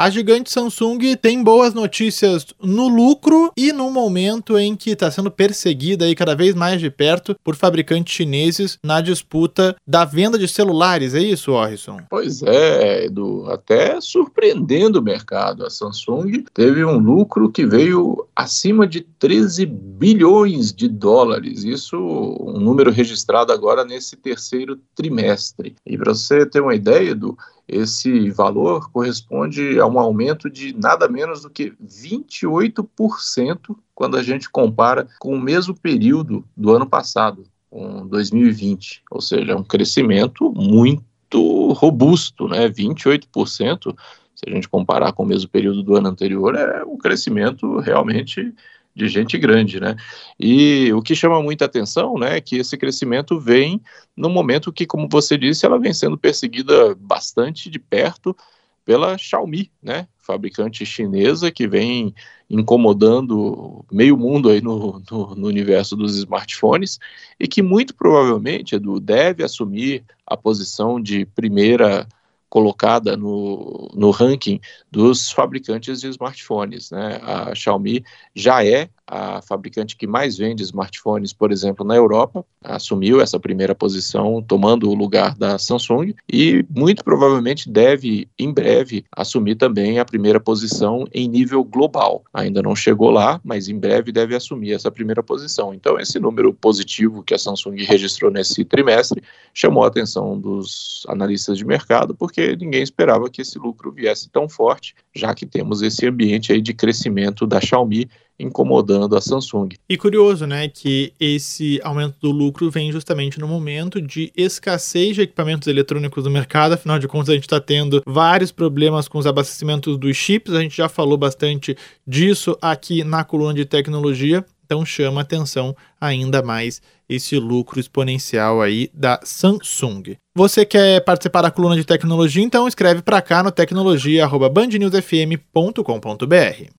A gigante Samsung tem boas notícias no lucro e no momento em que está sendo perseguida aí cada vez mais de perto por fabricantes chineses na disputa da venda de celulares. É isso, Orson? Pois é, Edu. Até surpreendendo o mercado. A Samsung teve um lucro que veio acima de 13 bilhões de dólares. Isso um número registrado agora nesse terceiro trimestre. E para você ter uma ideia, Edu, esse valor corresponde a um aumento de nada menos do que 28% quando a gente compara com o mesmo período do ano passado, com 2020. Ou seja, é um crescimento muito robusto, né? 28%, se a gente comparar com o mesmo período do ano anterior, é um crescimento realmente de gente grande, né? E o que chama muita atenção, né, é que esse crescimento vem no momento que, como você disse, ela vem sendo perseguida bastante de perto pela Xiaomi, né, fabricante chinesa que vem incomodando meio mundo aí no, no, no universo dos smartphones e que muito provavelmente, Edu, deve assumir a posição de primeira colocada no, no ranking dos fabricantes de smartphones. Né? A Xiaomi já é a fabricante que mais vende smartphones, por exemplo, na Europa, assumiu essa primeira posição, tomando o lugar da Samsung, e muito provavelmente deve, em breve, assumir também a primeira posição em nível global. Ainda não chegou lá, mas em breve deve assumir essa primeira posição. Então, esse número positivo que a Samsung registrou nesse trimestre chamou a atenção dos analistas de mercado, porque ninguém esperava que esse lucro viesse tão forte, já que temos esse ambiente aí de crescimento da Xiaomi incomodando a Samsung. E curioso, né, que esse aumento do lucro vem justamente no momento de escassez de equipamentos eletrônicos no mercado, afinal de contas a gente está tendo vários problemas com os abastecimentos dos chips, a gente já falou bastante disso aqui na coluna de tecnologia, então chama atenção ainda mais esse lucro exponencial aí da Samsung. Você quer participar da coluna de tecnologia? Então escreve para cá no tecnologia@bandnewsfm.com.br.